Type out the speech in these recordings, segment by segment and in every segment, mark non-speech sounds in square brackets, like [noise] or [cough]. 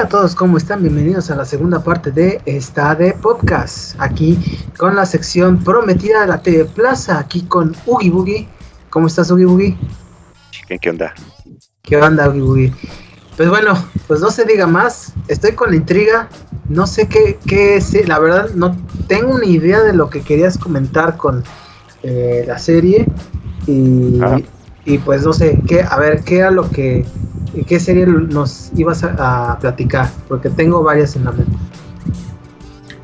Hola a todos, ¿cómo están? Bienvenidos a la segunda parte de esta de podcast. Aquí con la sección prometida de la TV Plaza, aquí con Ugi Boogie. ¿Cómo estás, Ugi Boogie? ¿Qué onda? ¿Qué onda, Ugi Boogie? Pues bueno, pues no se diga más. Estoy con la intriga. No sé qué, qué es. La verdad, no tengo ni idea de lo que querías comentar con eh, la serie. Y, Ah. y pues no sé, qué, a ver, ¿qué era lo que. ¿Qué serie nos ibas a, a platicar? Porque tengo varias en la mente.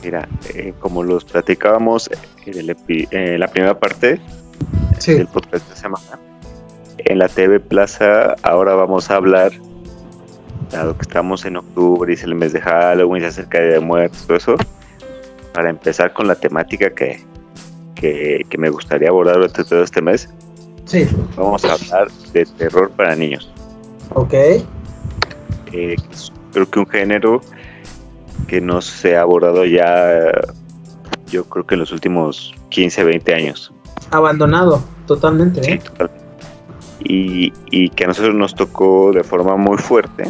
Mira, eh, como los platicábamos en el epi- en la primera parte Sí, del podcast de semana, en la TV Plaza ahora vamos a hablar, dado que estamos en octubre y es el mes de Halloween, se acerca de muertos, todo eso, para empezar con la temática que, que, que me gustaría abordar durante todo este mes, sí, vamos a hablar de terror para niños. Ok. eh, creo que un género que no se ha abordado ya, yo creo que en los últimos 15, 20 años. Abandonado, totalmente, Sí, ¿eh? totalmente. Y, y que a nosotros nos tocó de forma muy fuerte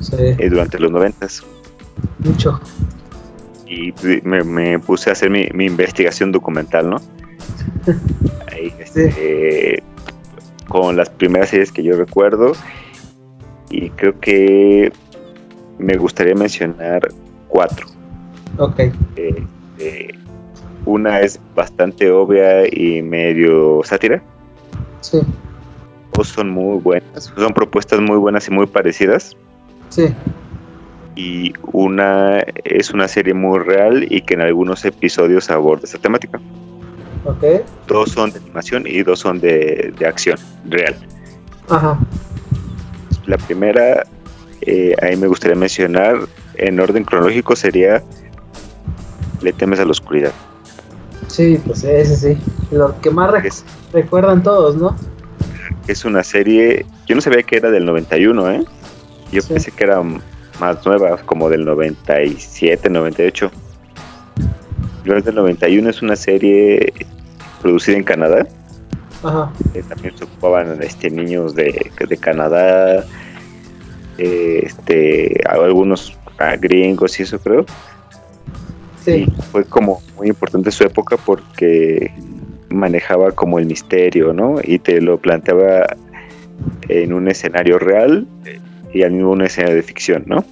Sí, eh, durante los 90 mucho. y me, me puse a hacer mi, mi investigación documental, ¿no? [laughs] Ahí, este, con las primeras series que yo recuerdo y creo que me gustaría mencionar cuatro. Ok, Este, una es bastante obvia y medio sátira. sí, Dos son muy buenas, son propuestas muy buenas y muy parecidas. sí, Y una es una serie muy real y que en algunos episodios aborda esta temática. ok. Dos son de animación y dos son de, de acción real. Ajá, La primera, eh, ahí me gustaría mencionar, en orden cronológico, sería Le temes a la oscuridad. sí, pues ese sí. Lo que más Es, recuerdan todos, ¿no? es una serie, yo no sabía que era del 91, ¿eh? Yo Sí. pensé que era más nueva, como del 97, 98. Pero es del 91, es una serie producida en Canadá. Ajá, Eh, también se ocupaban este, niños de, de Canadá, eh, este, algunos ah, gringos y eso creo. sí, Y fue como muy importante su época porque manejaba como el misterio, ¿no? Y te lo planteaba en un escenario real eh, y al mismo un escenario de ficción, ¿no?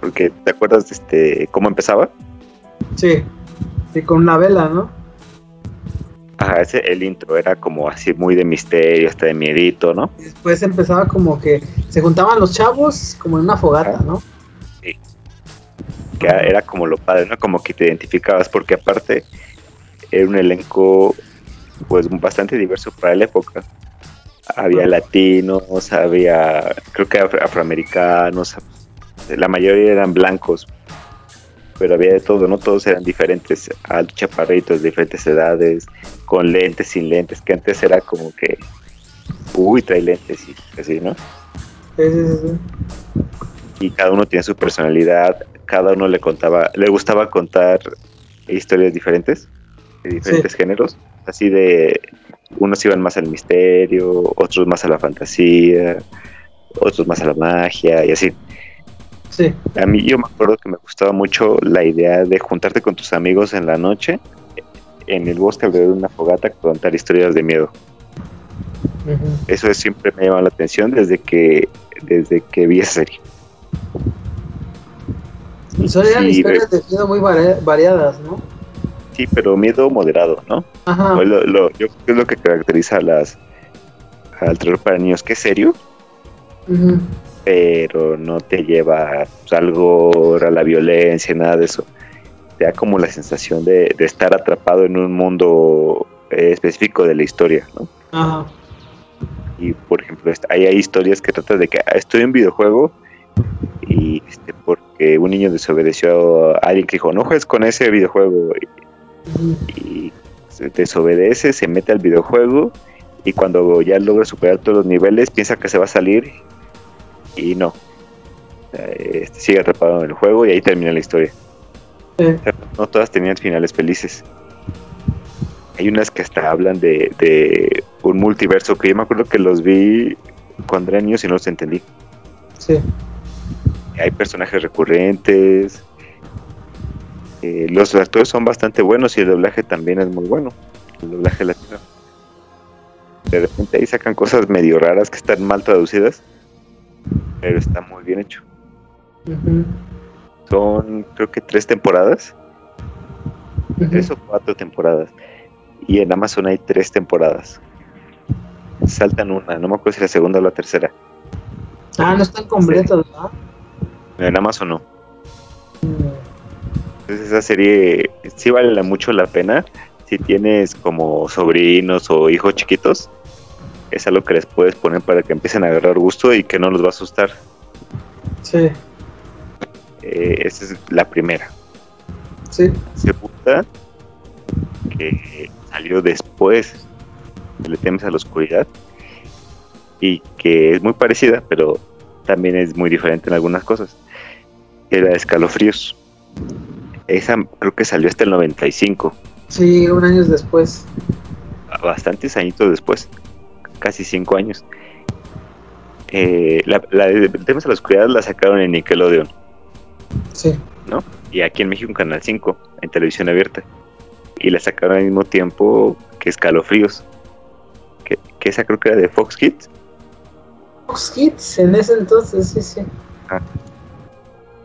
Porque te acuerdas de este cómo empezaba? sí. Sí, con una vela, ¿no? Ajá, ese el intro era como así muy de misterio, hasta de miedito, ¿no? Y después empezaba como que se juntaban los chavos como en una fogata, ¿no? que era como lo padre, ¿no? Como que te identificabas, porque aparte era un elenco pues bastante diverso para la época. Había latinos, había creo que afro- afroamericanos, la mayoría eran blancos, pero había de todo, ¿no? Todos eran diferentes, altos, chaparritos, de diferentes edades, con lentes, sin lentes, que antes era como que, uy, trae lentes y así, ¿no? Sí, sí, sí, sí. y cada uno tiene su personalidad, cada uno le contaba, le gustaba contar historias diferentes, de diferentes géneros, así de unos iban más al misterio, otros más a la fantasía, otros más a la magia y así. Sí, A mí yo me acuerdo que me gustaba mucho la idea de juntarte con tus amigos en la noche en el bosque alrededor de una fogata contar historias de miedo. Eso es- siempre me llama la atención desde que desde que vi esa serie. Y son eran Sí, historias de miedo muy vari- variadas, ¿no? Sí, pero miedo moderado, ¿no? Ajá, Pues lo- lo- yo creo que es lo que caracteriza a las al terror para niños, que es serio, ujú, pero no te lleva pues, algo a la violencia, nada de eso. Te da como la sensación de, de estar atrapado en un mundo eh, específico de la historia, ¿no? ajá, Y por ejemplo, hay, hay historias que tratan de que ah, estoy en un videojuego y este, porque un niño desobedeció a alguien que dijo, no juegues con ese videojuego ujú. y se desobedece, se mete al videojuego y cuando ya logra superar todos los niveles piensa que se va a salir y no. Eh, Este, sigue atrapado en el juego y ahí termina la historia. Sí, no todas tenían finales felices. Hay unas que hasta hablan de, de un multiverso que yo me acuerdo que los vi cuando era niño y no los entendí. sí, hay personajes recurrentes. Eh, los actores son bastante buenos y el doblaje también es muy bueno. El doblaje latino. De repente ahí sacan cosas medio raras que están mal traducidas, pero está muy bien hecho. Son, creo que tres temporadas. Tres o cuatro temporadas. Y en Amazon hay tres temporadas. Saltan una, no me acuerdo si la segunda o la tercera. Ah, no están completos, ¿verdad? En Amazon no. Entonces esa serie sí vale mucho la pena. Si tienes como sobrinos o hijos chiquitos, es algo que les puedes poner para que empiecen a agarrar gusto y que no los va a asustar. Sí. Eh, esa es la primera. Sí. Segunda, que salió después de Le temes a la oscuridad y que es muy parecida, pero también es muy diferente en algunas cosas. Era Escalofríos. Esa creo que salió hasta el 95. Sí, un año después. Bastantes añitos después, casi cinco años. Eh, la, de Temas a la Oscuridad la sacaron en Nickelodeon. Sí. ¿No? Y aquí en México en Canal 5, en televisión abierta. Y la sacaron al mismo tiempo que Escalofríos. Que, que esa creo que era de Fox Kids. Fox Kids en ese entonces, sí, sí. Ah.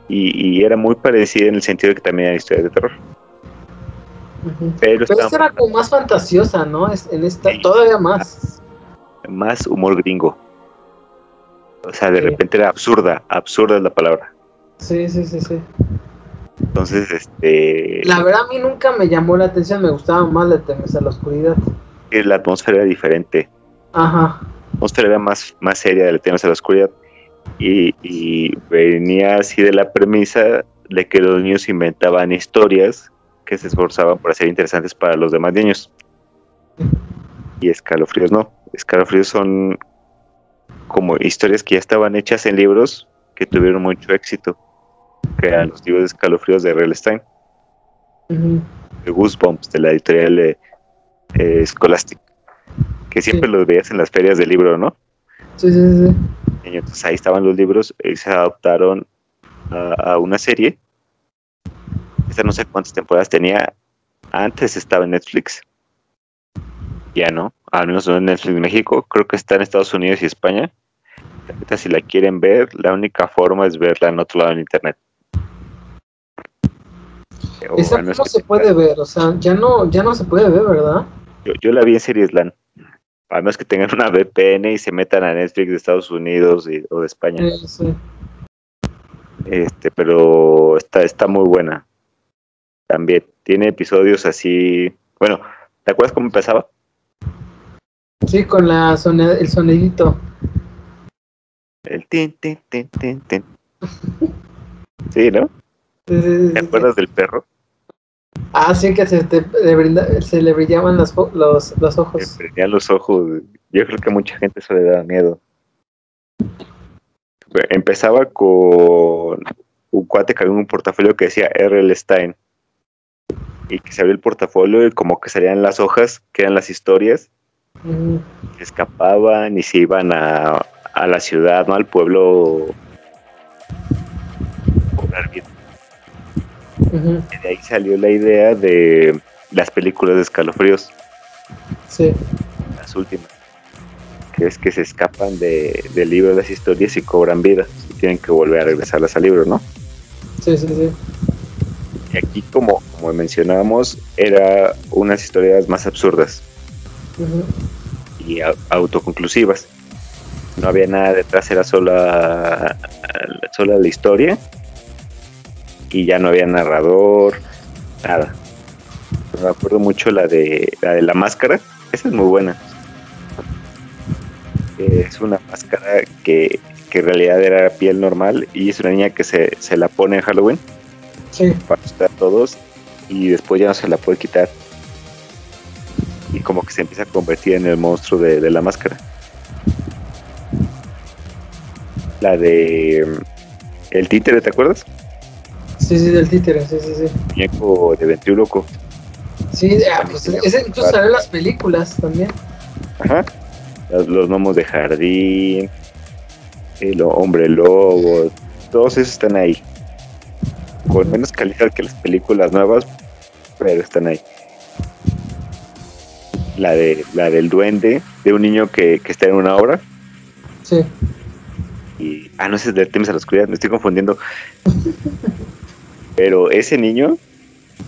Y, era muy parecida en el sentido de que también era historias de terror. Pero, esta era como más fantasiosa, ¿no? En esta todavía más. Más humor gringo. O sea, de repente era absurda, absurda es la palabra. Sí, sí, sí, sí. Entonces, este... La verdad a mí nunca me llamó la atención, me gustaba más la temes a la oscuridad. La atmósfera era diferente. Ajá. La atmósfera era más, más seria de la temes a la oscuridad. Y, venía así de la premisa de que los niños inventaban historias que se esforzaban por ser interesantes para los demás niños. Y escalofríos no. Escalofríos son como historias que ya estaban hechas en libros que tuvieron mucho éxito, que eran los libros de escalofríos de R.L. Stein, de Goosebumps, de la editorial eh, Scholastic, que siempre los veías en las ferias de libro, ¿no? Sí, sí, sí. entonces ahí estaban los libros y se adaptaron a, una serie. Esta no sé cuántas temporadas tenía. Antes estaba en Netflix. Ya no, al menos no en Netflix México. Creo que está en Estados Unidos y España. si la quieren ver, la única forma es verla en otro lado en internet. Esa no se puede ver, o sea, ya no, ya no se puede ver, ¿verdad? Yo, yo la vi en Series LAN. Además que tengan una VPN y se metan a Netflix de Estados Unidos o de España. Este, pero está, está muy buena. También tiene episodios así. Bueno, ¿te acuerdas cómo empezaba? Sí, con la el sonidito. El tin, tin, tin, tin, tin. Sí, ¿no? ¿Te acuerdas del perro? Ah, sí, que se, le, se le brillaban los, los, los ojos. Se brillaban los ojos. Yo creo que a mucha gente eso le da miedo. Empezaba con un cuate que había un portafolio que decía R.L. Stein. Y que se abrió el portafolio y como que salían las hojas, que eran las historias. Escapaban y se iban a, a la ciudad, ¿no? Al pueblo. de ahí salió la idea de las películas de escalofríos. Sí. Las últimas. Que es que se escapan de, del libro de las historias y cobran vida. Y tienen que volver a regresarlas al libro, ¿no? Sí, sí, sí. Y aquí, como, como mencionábamos, era unas historias más absurdas y autoconclusivas. No había nada detrás, era sola, sola la historia y ya no había narrador, nada. Me acuerdo mucho la de la de la máscara, esa es muy buena. Es una máscara que, en realidad era piel normal y es una niña que se, la pone en Halloween sí. para asustar a todos y después ya no se la puede quitar. Y como que se empieza a convertir en el monstruo de, de la máscara. La de mm, el títere, ¿te acuerdas? Sí, sí, del títere, sí, sí, sí. Muñeco de ventríloco. Sí, ah, pues ese incluso sale en las películas también. Ajá. Los, los gnomos de jardín, el hombre lobo, todos esos están ahí. Con menos calidad que las películas nuevas, pero están ahí. La de la del duende, de un niño que, que está en una obra. Sí. Y, ah, no, ese es de a la Oscuridad, me estoy confundiendo. Pero ese niño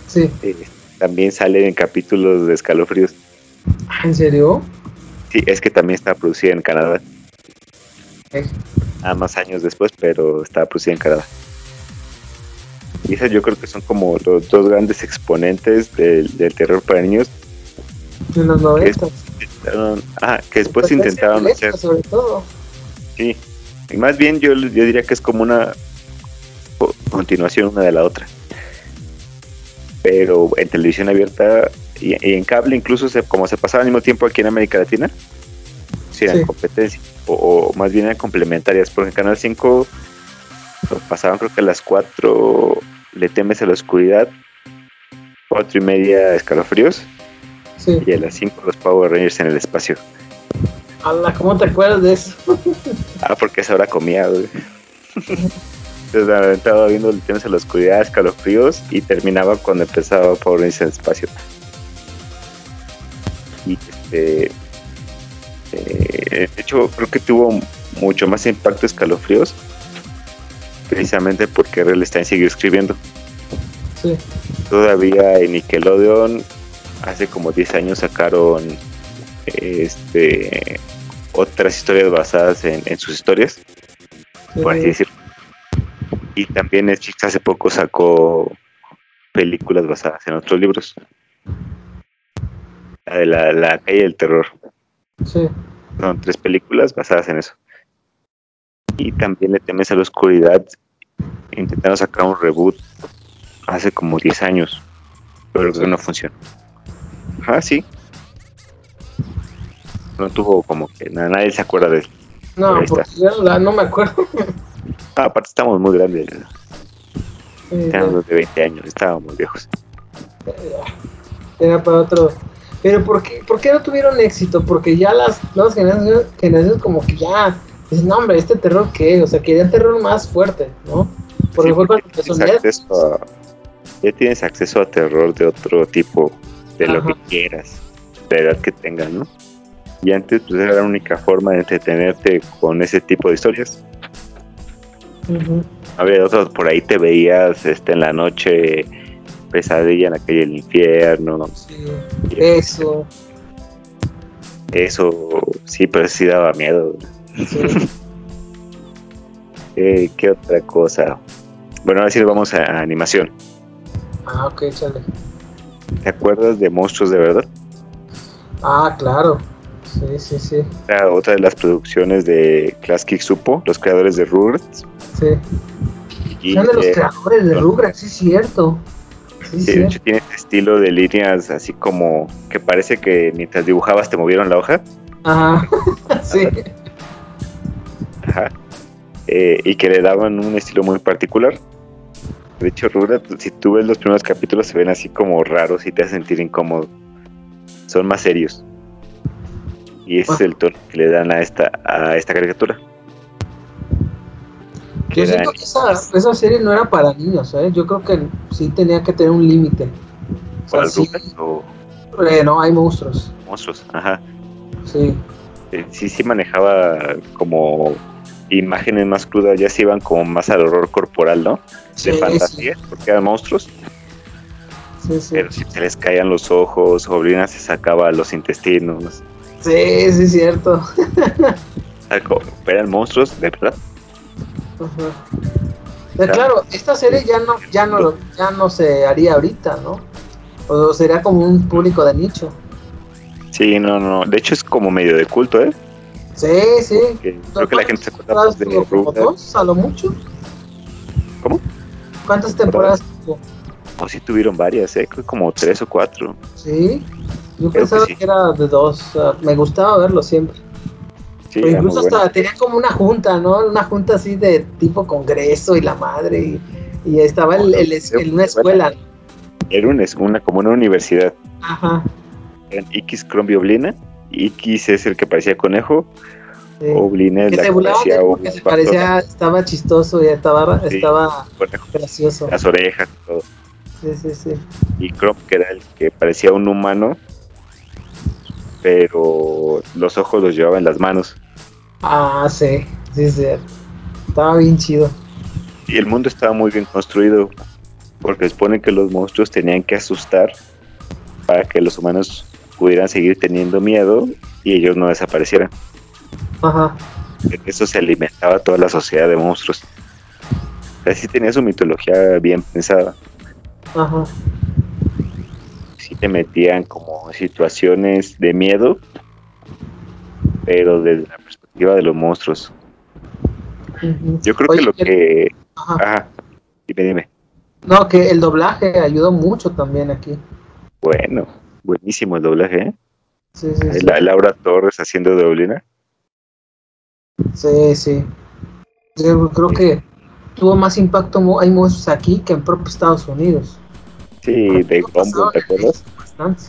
Sí. eh, también sale en capítulos de escalofríos. ¿En serio? Sí, es que también está producida en Canadá. Eh, Ah, más años después, pero está producida en Canadá. Y esas yo creo que son como los dos grandes exponentes del, del terror para niños. En los 90. Intentaron- ah, que después intentaron hacer. Sobre todo. Sí. Y más bien yo, yo diría que es como una co- continuación una de la otra. Pero en televisión abierta y, y en cable incluso se, como se pasaba al mismo tiempo aquí en América Latina, sí eran Sí. competencia. O, o más bien eran complementarias, porque en Canal 5 lo pasaban creo que a las 4 le temes a la oscuridad, 4 y media escalofríos, Sí. y a las 5 los Power Rangers en el espacio. Ala, ¿cómo te acuerdas de eso? Ah, porque esa hora comía, güey. Entonces me aventaba viendo el temas a la oscuridad, escalofríos y terminaba cuando empezaba Power Rangers en el espacio. Y este. eh, de hecho, creo que tuvo mucho más impacto escalofríos. Precisamente porque R.L. Stein siguió escribiendo. Sí. Todavía en Nickelodeon, hace como 10 años sacaron este otras historias basadas en, en sus historias sí. por así decirlo. Y también Netflix hace poco sacó películas basadas en otros libros. La de la, la calle del terror. Sí. Son tres películas basadas en eso. Y también le temes a la oscuridad. Intentaron sacar un reboot hace como 10 años. Pero que no funcionó. Ah, sí. No tuvo como que na- nadie se acuerda de él. No, yo la- no me acuerdo. Ah, aparte estamos muy grandes. Eh, Éramos de 20 años, estábamos viejos. Era para otro. Pero ¿por qué, ¿por qué no tuvieron éxito? Porque ya las nuevas generaciones, generaciones como que ya dicen, no hombre, este terror qué, o sea, querían terror más fuerte, ¿no? Porque Sí, fue cuando empezó tienes Netflix. acceso a- ya tienes acceso a terror de otro tipo, de lo Ajá. que quieras, de edad que tengas, ¿no? Y antes pues era la única forma de entretenerte con ese tipo de historias. Ujú. Había otros, por ahí te veías este, en la noche, pesadilla en la calle del infierno, Sí. Eso, eso sí, pero sí daba miedo. sí. [laughs] Eh, ¿Qué otra cosa? Bueno, ahora sí vamos a animación. Ah, ok, chale. ¿Te acuerdas de Monstruos de Verdad? Ah, claro. Sí, sí, sí. Era otra de las producciones de Class Kick Supo, los creadores de Rugrats. Sí. Y Son de los eh, creadores de. Rugrats, sí, cierto. Sí, sí, sí. de hecho tiene este estilo de líneas así como que parece que mientras dibujabas te movieron la hoja. Ajá. [laughs] sí. Ajá. Eh, y que le daban un estilo muy particular. De hecho, Rugrats, si tú ves los primeros capítulos, se ven así como raros y te hacen sentir incómodo. Son más serios. Y ese es el tono que le dan a esta, a esta caricatura. Yo siento dan- que esa, esa serie no era para niños, ¿eh? Yo creo que sí tenía que tener un límite. O sea, ¿Cuál, sí, Rugrats o eh, no, hay monstruos. monstruos? Ajá. Sí. Eh, sí, sí manejaba como imágenes más crudas, ya se iban como más al horror corporal, ¿no? Sí, De fantasía, porque eran monstruos, sí, sí. pero si se les caían los ojos, Sobrina se sacaba los intestinos, Sí, sí, cierto. o sea, co- eran monstruos, de verdad. Claro, esta serie ya no, ya no, [laughs] ya no se haría ahorita, ¿no? O sería como un público de nicho. Sí, no, no, de hecho es como medio de culto, ¿eh? Sí, sí. Creo que la gente se acuerda de ¿Como Rugrats, a lo mucho? ¿Cómo? ¿Cuántas temporadas tuvo? o sí tuvieron varias, ¿eh? Como tres o cuatro. Sí. Yo Creo que pensaba sí. que, era de dos. me gustaba verlo siempre. Sí, Pero incluso hasta buena. tenía como una junta, ¿no? Una junta así de tipo congreso y la madre. Y, y estaba el, en una escuela. Era una, una, como una universidad. Ajá. Eran X Crombie Oblina, X es el que parecía conejo, Oblina que se burlaba de él porque se parecía, estaba chistoso y estaba, Sí, estaba gracioso. las orejas y todo. Sí, sí, sí. Y Crop, que era el que parecía un humano, pero los ojos los llevaba en las manos. Ah, sí, sí, sí. Estaba bien chido. Y el mundo estaba muy bien construido, porque supone que los monstruos tenían que asustar para que los humanos pudieran seguir teniendo miedo y ellos no desaparecieran. Ajá. Eso se alimentaba toda la sociedad de monstruos. Así tenía su mitología bien pensada. Ajá. Sí te metían como situaciones de miedo, pero desde la perspectiva de los monstruos. Yo creo Oye, que lo que... Ajá. Ajá, dime, dime. No, que el doblaje ayudó mucho también aquí. Bueno, buenísimo el doblaje, ¿eh? Sí, sí, sí. La- Laura Torres haciendo de Oblina. Sí, sí. Yo creo que tuvo más impacto, hay monstruos aquí que en propio Estados Unidos. Sí, de pasaban ¿te acuerdas? Bastante.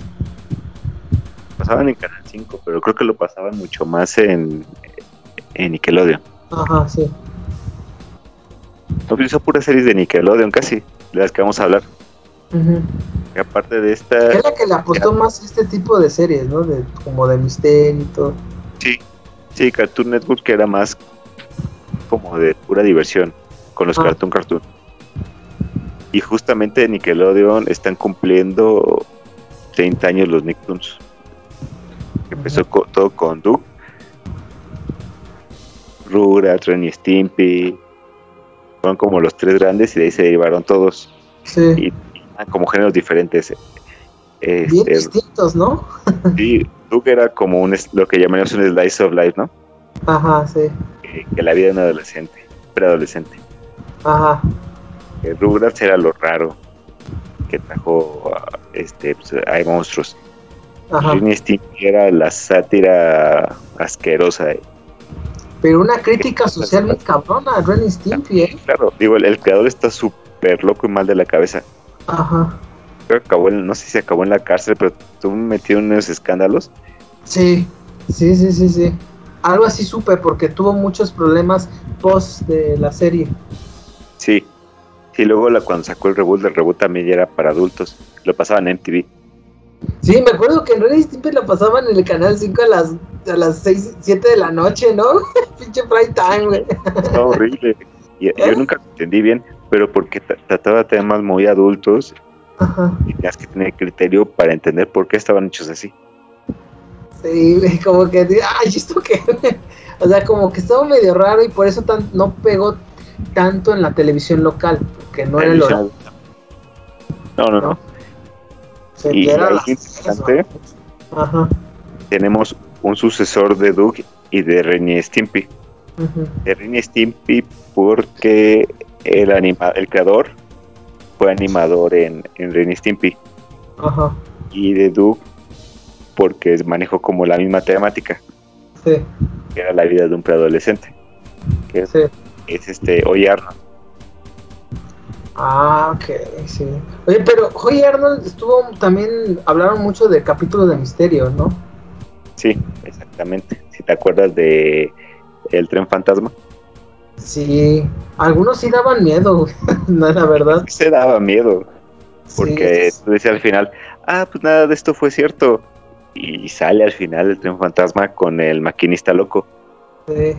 Pasaban en Canal 5, pero creo que lo pasaban mucho más en, en Nickelodeon. Ajá, sí. No hizo puras series de Nickelodeon casi, de las que vamos a hablar. Y aparte de Es esta, la que le apostó más a este tipo de series, ¿no? De, como de misterio y todo. sí, Cartoon Network que era más como de pura diversión con los Ah. Cartoon Cartoon. Y justamente Nickelodeon están cumpliendo 30 años los Nicktoons. Empezó todo con Doug, Rugrats, Ren y Stimpy. Fueron como los tres grandes y de ahí se derivaron todos. Sí. Y, como géneros diferentes. Bien Este, distintos, ¿no? sí, Doug era como un, lo que llamaríamos un slice of life, ¿no? Ajá, sí. Que, que la vida de un adolescente, preadolescente. Ajá. Que Rugrats era lo raro que trajo a- este, pues, hay monstruos. Ajá. Stimpy era la sátira asquerosa. eh. Pero una crítica social bien cabrona, Ren y Stimpy, ¿eh? Claro, digo, el, el creador está súper loco y mal de la cabeza. Ajá. Creo que acabó en- no sé si acabó en la cárcel, pero estuvo metido en unos escándalos. Sí, sí, sí, sí, sí. Algo así supe porque tuvo muchos problemas post de la serie. Sí. Sí, luego la, cuando sacó el reboot, el reboot también ya era para adultos. Lo pasaban en MTV. Sí, me acuerdo que en y Stimpy la pasaban en el canal 5 a las, a las 6, 7 de la noche, ¿no? [laughs] Pinche prime time, güey. Estaba horrible. Y, yo [laughs] nunca entendí bien, pero porque tra- trataba temas muy adultos Ajá. y tenías que tener criterio para entender por qué estaban hechos así. Sí, como que, ay, ¿esto qué? [laughs] o sea, como que estaba medio raro y por eso tan, no pegó tanto en la televisión local, porque no era el horario. No, no, no. ¿no? Se Y era interesante. Ajá. Tenemos un sucesor de Doug y de Ren y Stimpy. ujú, De Ren y Stimpy porque el, anima el creador fue animador en, en Ren y Stimpy. Ajá. Y de Doug porque manejó como la misma temática, Sí, que era la vida de un preadolescente. Que es, sí. es este Oye Arnold. Ah, ok, sí. Oye, pero Joy Arnold estuvo también, hablaron mucho de capítulos de misterio, ¿no? Sí, exactamente. Si te acuerdas de El tren fantasma, Sí, algunos sí daban miedo, [laughs] no, la verdad. se daba miedo. Porque Sí, tú decías al final, ah, pues nada de esto fue cierto. Y sale al final el tren fantasma con el maquinista loco. sí.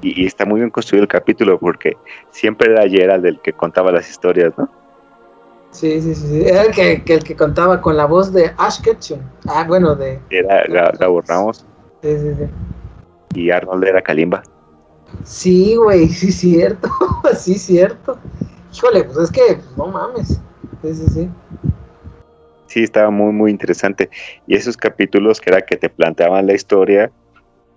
Y, y está muy bien construido el capítulo porque siempre era Gerald el que contaba las historias, ¿no? Sí, sí, sí. Era el que, que el que contaba con la voz de Ash Ketchum. Ah, bueno, de. Era Ga- Gabo Ramos Sí, sí, sí. y Arnold era Kalimba. Sí, güey, [laughs] sí, cierto. [laughs] sí, cierto. Híjole, pues es que, pues, no mames. Sí, sí, sí. Sí, estaba muy, muy interesante. Y esos capítulos que era que te planteaban la historia,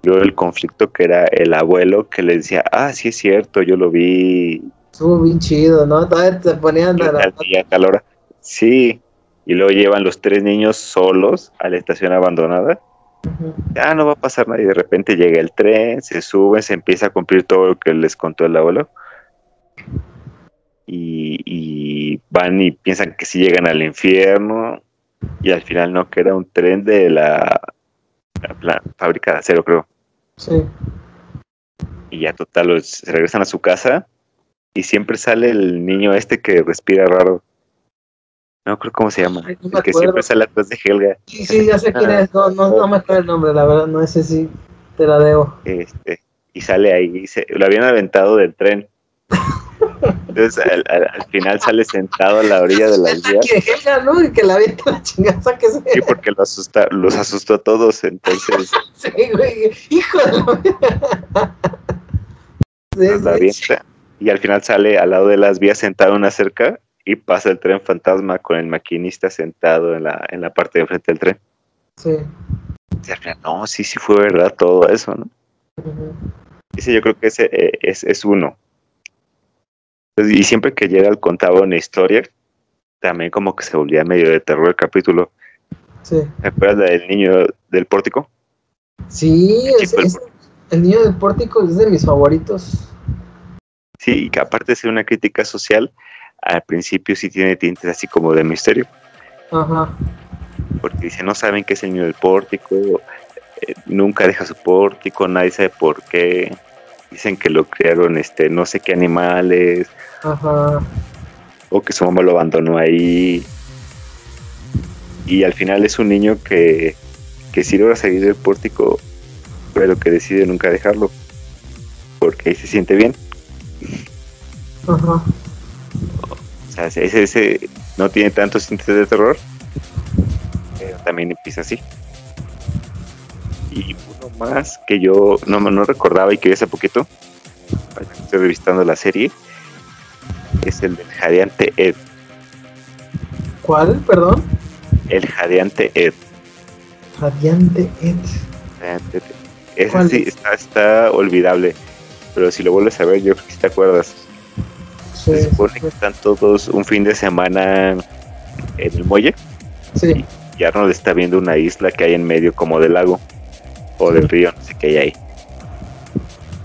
luego el conflicto que era el abuelo que le decía, ah, sí es cierto, yo lo vi Estuvo bien chido, ¿no? Todavía te ponían a tal día, tal hora. Sí, y luego llevan los tres niños solos a la estación abandonada. Ya no va a pasar nada y de repente llega el tren, se sube, se empieza a cumplir todo lo que les contó el abuelo. Y, y van y piensan que sí llegan al infierno y al final no, que era un tren de la, fábrica de acero, creo. Sí. Y ya total, los- se regresan a su casa y siempre sale el niño este que respira raro. No creo cómo se llama. Ay, no el que siempre sale atrás de Helga. Sí, sí, ya sé quién es. No, no, no me [laughs] acuerdo el nombre, la verdad, no ese sí te la debo. Este, y sale ahí. y se- lo habían aventado del tren. Entonces al, al- al final sale sentado a la orilla de las [laughs] vías. Que Helga, ¿no? Y que la avienta la chingada, que se. Sí, porque lo asusta, los asustó a todos. Entonces [laughs] Sí, güey. Hijo de la. Sí, la sí, avienta. Y al final sale al lado de las vías sentado en una cerca y pasa el tren fantasma con el maquinista sentado en la, en la parte de enfrente del tren. sí. No, sí, sí fue verdad todo eso, ¿no? Ese yo creo que ese eh, es, es uno. Entonces, Y siempre que llega contaba una historia, también como que se volvía medio de terror el capítulo. Sí. ¿Te acuerdas la del niño del pórtico? Sí, El es- chico del es- el niño del pórtico es de mis favoritos. Sí, y que aparte de ser una crítica social, al principio sí tiene tintes así como de misterio, Ajá. porque dice, no saben qué es el niño del pórtico, eh, nunca deja su pórtico, nadie sabe por qué. Dicen que lo criaron este no sé qué animales, Ajá. o que su mamá lo abandonó ahí. Y al final es un niño que, que sí logra salir del pórtico, pero que decide nunca dejarlo, porque ahí se siente bien. Ajá. O sea, ese, ese no tiene tantos tintes de terror, pero también empieza así. Y uno más que yo no, no recordaba y que vi hace poquito, estoy revisando la serie, es el del jadeante Ed. ¿Cuál? Perdón. El jadeante Ed. Radiante Ed. Jadeante Ed. Ese ¿Cuál sí es? está, está olvidable, pero si lo vuelves a ver, yo creo que te acuerdas. Sí, Se supone que están todos un fin de semana en el muelle. sí. y Arnold está viendo una isla que hay en medio como del lago o del río, no sé qué hay ahí.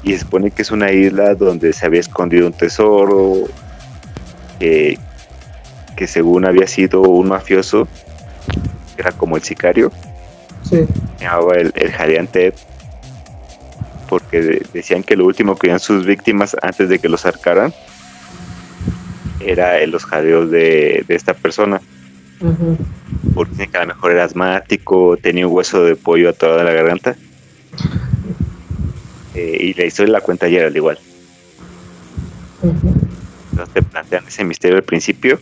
Y se supone que es una isla donde se había escondido un tesoro que, que según había sido un mafioso, era como el sicario, sí. se llamaba el, el jadeante porque de- decían que lo último que veían sus víctimas antes de que los arcaran era en los jadeos de, de esta persona. Ujú. porque dicen que a lo mejor era asmático, tenía un hueso de pollo atorado en la garganta. Eh, y la historia la cuenta ayer al igual. Ujú. Entonces te plantean ese misterio al principio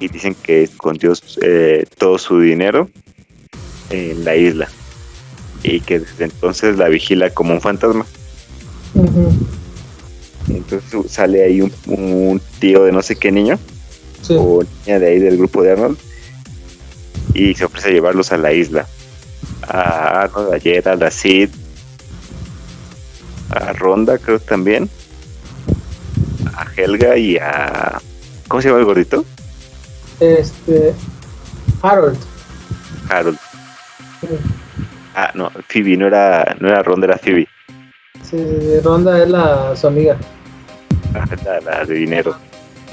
y dicen que escondió eh, todo su dinero en la isla y que desde entonces la vigila como un fantasma. Ujú. Entonces sale ahí un, un tío de no sé qué niño Sí. o niña de ahí del grupo de Arnold y se ofrece a llevarlos a la isla. A Arnold, a Gerald, a Sid, a Ronda creo también, a Helga y a... ¿Cómo se llama el gordito? Este. Harold. Harold. Sí, Ah, no, Phoebe, no era, no era Ronda, era Phoebe, sí, sí, Ronda es la, su amiga. La, la de dinero.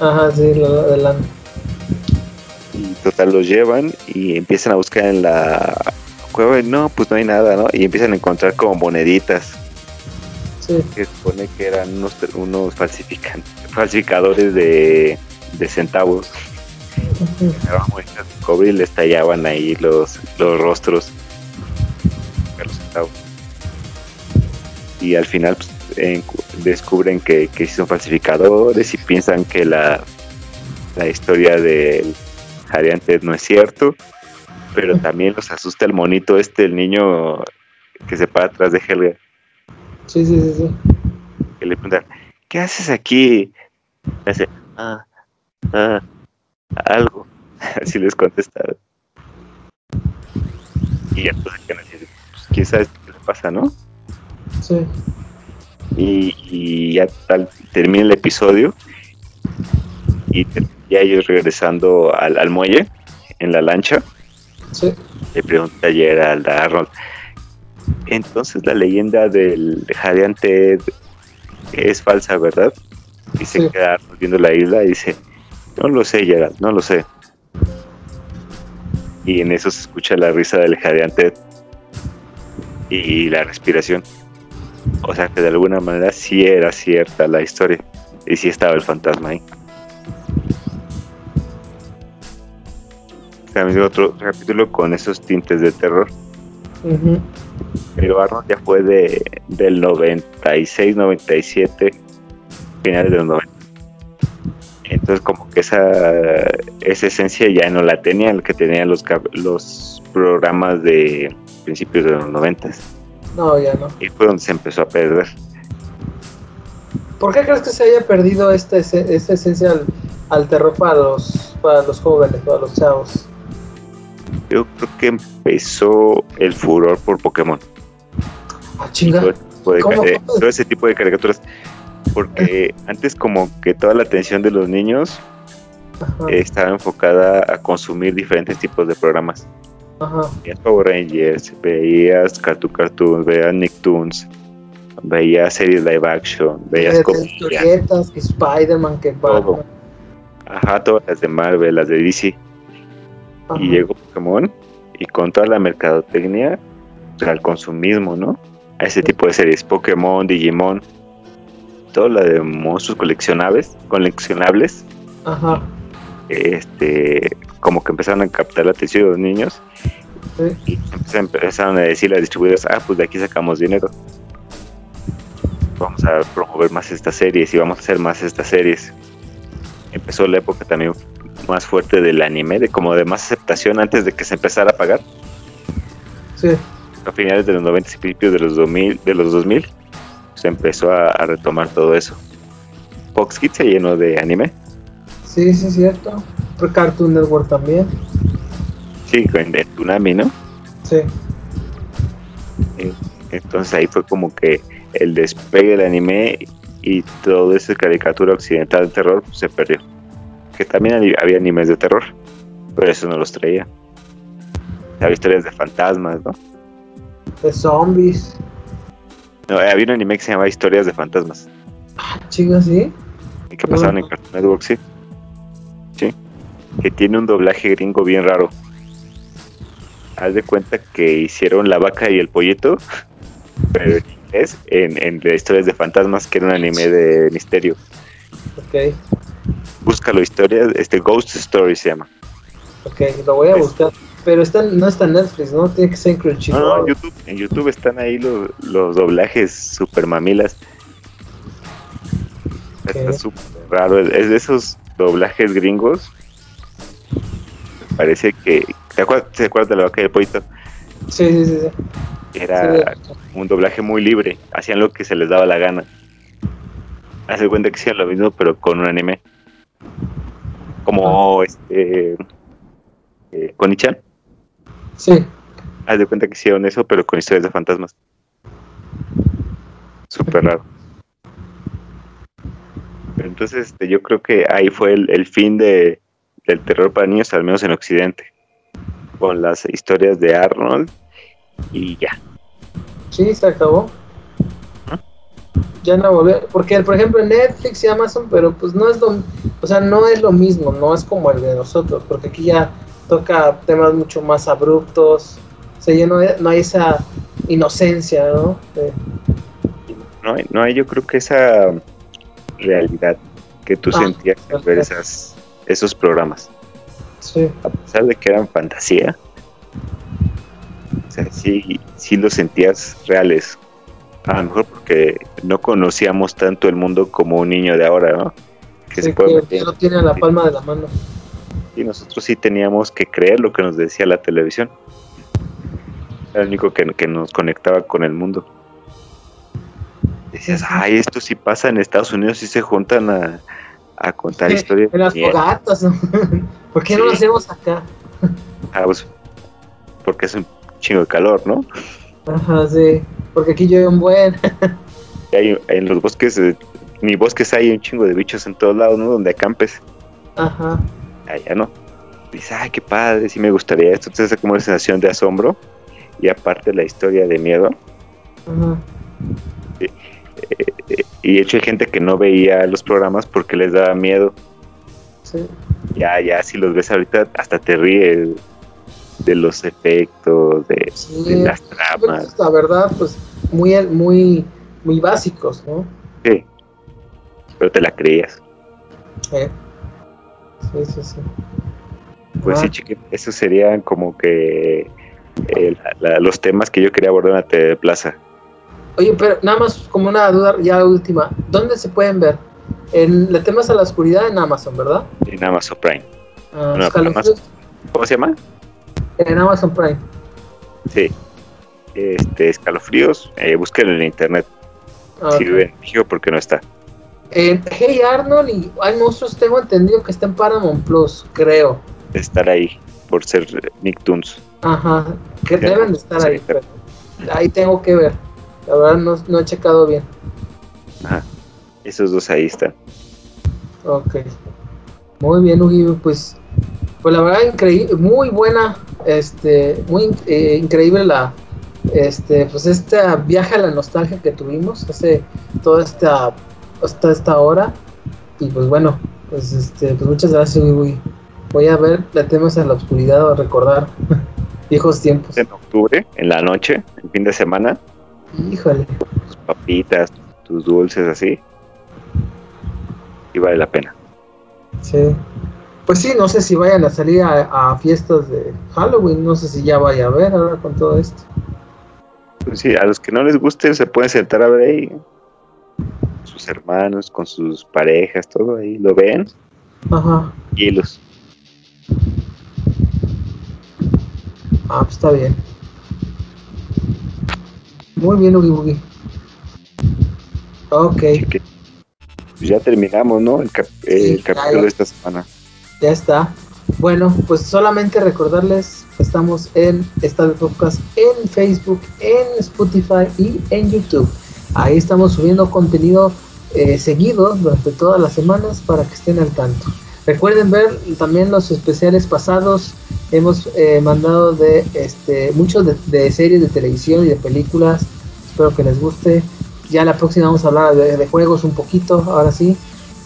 Ajá, sí, de lana. Y total los llevan y empiezan a buscar en la cueva y no, pues no hay nada, ¿no? Y empiezan a encontrar como moneditas. Sí. que supone que eran unos, unos falsificadores de, de centavos. De cobre y les tallaban ahí los, los rostros de los centavos. Y al final pues, en- descubren que, que son falsificadores y piensan que la, la historia del jadeante no es cierto. Pero también los asusta el monito este, el niño que se para atrás de Helga. Sí, sí, sí, sí. que le preguntan, ¿qué haces aquí? Le hace, ah, ah, algo. [laughs] Así les contestaron. Y ya pues, pues, quién sabe qué le pasa, ¿no? Sí. Y, y ya tal, termina el episodio y ya ellos regresando al, al muelle en la lancha, Sí. le pregunta a Gerald a Arnold. Entonces la leyenda del jadeante es falsa, ¿verdad? Y se Sí. queda viendo la isla y dice, no lo sé, Gerald, no lo sé. Y en eso se escucha la risa del jadeante y la respiración. O sea que de alguna manera sí era cierta la historia. Y sí estaba el fantasma ahí. También otro capítulo con esos tintes de terror. Pero Arnold ya fue de, del 96, 97, finales de los 90. Entonces como que esa, esa esencia ya no la tenía, el que tenían los, los programas de principios de los 90. No, ya no. Y fue donde se empezó a perder. ¿Por qué crees que se haya perdido esta, esta esencia al, al, terror para los, para los jóvenes, para los chavos? Yo creo que empezó el furor por Pokémon. Ah, chinga. Todo, ese tipo de caricaturas. Porque antes como que toda la atención de los niños estaba enfocada a consumir diferentes tipos de programas. Ajá. Veías Power Rangers, veías Cartoon Cartoons, veías Nicktoons, veías series live action, veías historietas, Spider-Man, que Batman. Ajá, todas las de Marvel, las de DC. Y llegó Pokémon y con toda la mercadotecnia, el consumismo, ¿no? A ese tipo de series, Pokémon, Digimon, todo lo de monstruos coleccionables, coleccionables. Ajá. Este, como que empezaron a captar la atención de los niños y empezaron a decir las distribuidoras, ah, pues de aquí sacamos dinero. Vamos a promover más estas series y vamos a hacer más estas series. Empezó la época también más fuerte del anime, de como de más aceptación antes de que se empezara a pagar. Sí. A finales de los 90 y principios de los 2000, de los 2000 se empezó a, retomar todo eso. Fox Kids se llenó de anime. Sí, sí, es cierto. Cartoon Network también. Sí, con el Tsunami, ¿no? Sí. Eh, entonces ahí fue como que el despegue del anime y toda esa caricatura occidental de terror pues, se perdió que también había animes de terror, pero eso no los traía. Había historias de fantasmas, ¿no? De zombies. No, había un anime que se llamaba Historias de Fantasmas. Ah, chinga, sí. Y que pasaban en Cartoon Network. Sí. Que tiene un doblaje gringo bien raro. Haz de cuenta que hicieron La Vaca y el Pollito, [laughs] pero en inglés, en, en Historias de Fantasmas, que era un anime de misterio. Ok búscalo historia, este Ghost Story se llama. Ok, lo voy a buscar. Pero está, no está en Netflix, ¿no? Tiene que ser en Crunchyroll. No, en YouTube, en YouTube están ahí los, los doblajes super mamilas. Está súper raro. Es de esos doblajes gringos. Parece que. ¿Te acuerdas, ¿te acuerdas de la vaca de pollito? Sí, sí, sí. Era un doblaje muy libre. Hacían lo que se les daba la gana. Hace cuenta que hacían lo mismo, pero con un anime como este eh, Konichan. Sí. Haz de cuenta que hicieron eso, pero con historias de fantasmas. Súper raro. Entonces, este, yo creo que ahí fue el, fin de, del terror para niños, al menos en Occidente. Con las historias de Arnold y ya. Sí, se acabó ya no volver, porque por ejemplo en Netflix y Amazon, pero pues no es lo, o sea, no es lo mismo, no es como el de nosotros, porque aquí ya toca temas mucho más abruptos, o sea, ya no hay, no hay esa inocencia, ¿no? No, hay, no hay, yo creo que esa realidad que tú ah, sentías al ver esas, esos programas. Sí. A pesar de que eran fantasía, o sea, sí, sí los sentías reales, a lo mejor porque no conocíamos tanto el mundo como un niño de ahora, ¿no? Que se puede que lo tiene a la palma de la mano. Y nosotros sí teníamos que creer lo que nos decía la televisión. Era lo único que, nos conectaba con el mundo. Decías, ay, esto sí pasa en Estados Unidos y se juntan a, contar historias. En las fogatas. [laughs] ¿Por qué no lo hacemos acá? ah, pues, porque es un chingo de calor, ¿no? Ajá, sí. Porque aquí llueve un buen. [laughs] hay, en los bosques, ni bosques hay un chingo de bichos en todos lados, ¿no? Donde acampes. Ajá. Allá no. Dices, ay, qué padre, sí me gustaría esto. Entonces es como una sensación de asombro y aparte la historia de miedo. Ajá. Eh, eh, y de hecho hay gente que no veía los programas porque les daba miedo. Sí. Ya, ya, si los ves ahorita, hasta te ríes de los efectos, de, las tramas. La verdad, pues muy, muy muy básicos, ¿no? Sí. Pero te la creías. Eh, Sí, sí, sí. Pues Ah. sí, chiqui, esos serían como que eh, la- la- los temas que yo quería abordar en la TV Plaza. Oye, pero nada más como una duda ya última. ¿Dónde se pueden ver? En Le temas a la oscuridad en Amazon, ¿verdad? En Amazon Prime. Ah, No, ¿Cómo se llama? en Amazon Prime. Sí. Este, escalofríos, eh, búsquenlo en internet. Ah, Si ok. viven porque no está. En Hey Arnold y hay monstruos, tengo entendido que está en Paramount Plus, creo. Estar ahí, por ser eh, Nicktoons. Ajá, que deben de estar ahí. pero ahí tengo que ver. La verdad no, no he checado bien. Ajá. Esos dos ahí están. Ok. Muy bien, Ugi, pues, pues la verdad increíble, muy buena, este, muy eh, increíble la, este, pues este viaje a la nostalgia que tuvimos hace toda esta, hasta esta hora y pues bueno, pues este, pues muchas gracias, Ugi. Voy a ver, la temas en la oscuridad o recordar [laughs] viejos tiempos. En octubre, en la noche, el fin de semana, Híjole. tus papitas, tus dulces así. Y vale la pena. Sí. Pues sí, no sé si vayan a salir a, a fiestas de Halloween, no sé si ya vaya a ver ahora con todo esto. Pues sí, a los que no les guste se pueden sentar a ver ahí. Sus hermanos, con sus parejas, todo ahí. Lo ven Ajá. y los. Ah, pues está bien. Muy bien, Ugi Bugi. Ok, que- pues ya terminamos, ¿no? El, cap- el capítulo ya, de esta semana. ya está. Bueno, pues solamente recordarles que estamos en esta podcast en Facebook, en Spotify y en YouTube. Ahí estamos subiendo contenido eh, seguido durante todas las semanas para que estén al tanto. Recuerden ver también los especiales pasados. Hemos eh, mandado de este muchos de, de series de televisión y de películas. Espero que les guste. Ya la próxima vamos a hablar de, juegos un poquito, ahora sí,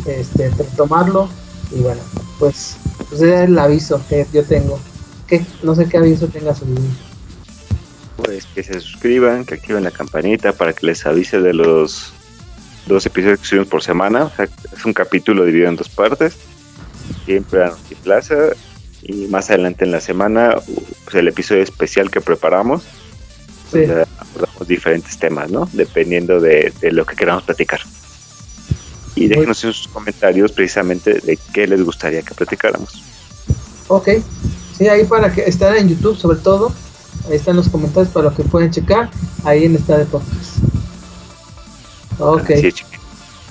este, retomarlo. Y bueno, pues, pues es el aviso que yo tengo. Que no sé qué aviso tenga su Pues que se suscriban, que activen la campanita para que les avise de los dos episodios que subimos por semana. O sea, es un capítulo dividido en dos partes. Siempre a Plaza y más adelante en la semana pues, el episodio especial que preparamos. Sí. donde abordamos diferentes temas, ¿no? Dependiendo de, de lo que queramos platicar. Y déjenos en sus comentarios precisamente de qué les gustaría que platicáramos. Ok, sí, ahí para que están en YouTube sobre todo. Ahí están los comentarios para los que pueden checar. Ahí en esta de podcast. Ok,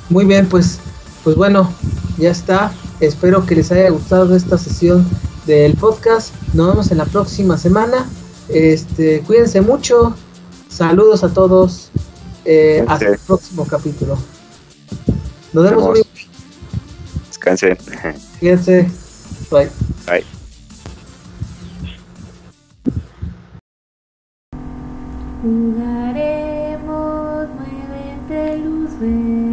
muy bien, pues, pues bueno, ya está. Espero que les haya gustado esta sesión del podcast. Nos vemos en la próxima semana. Este, cuídense mucho. Saludos a todos. Eh, hasta el próximo capítulo. Nos vemos. Muy... Descansen. Cuídense. Bye. Bye. Jugaremos, muévete, luz verde.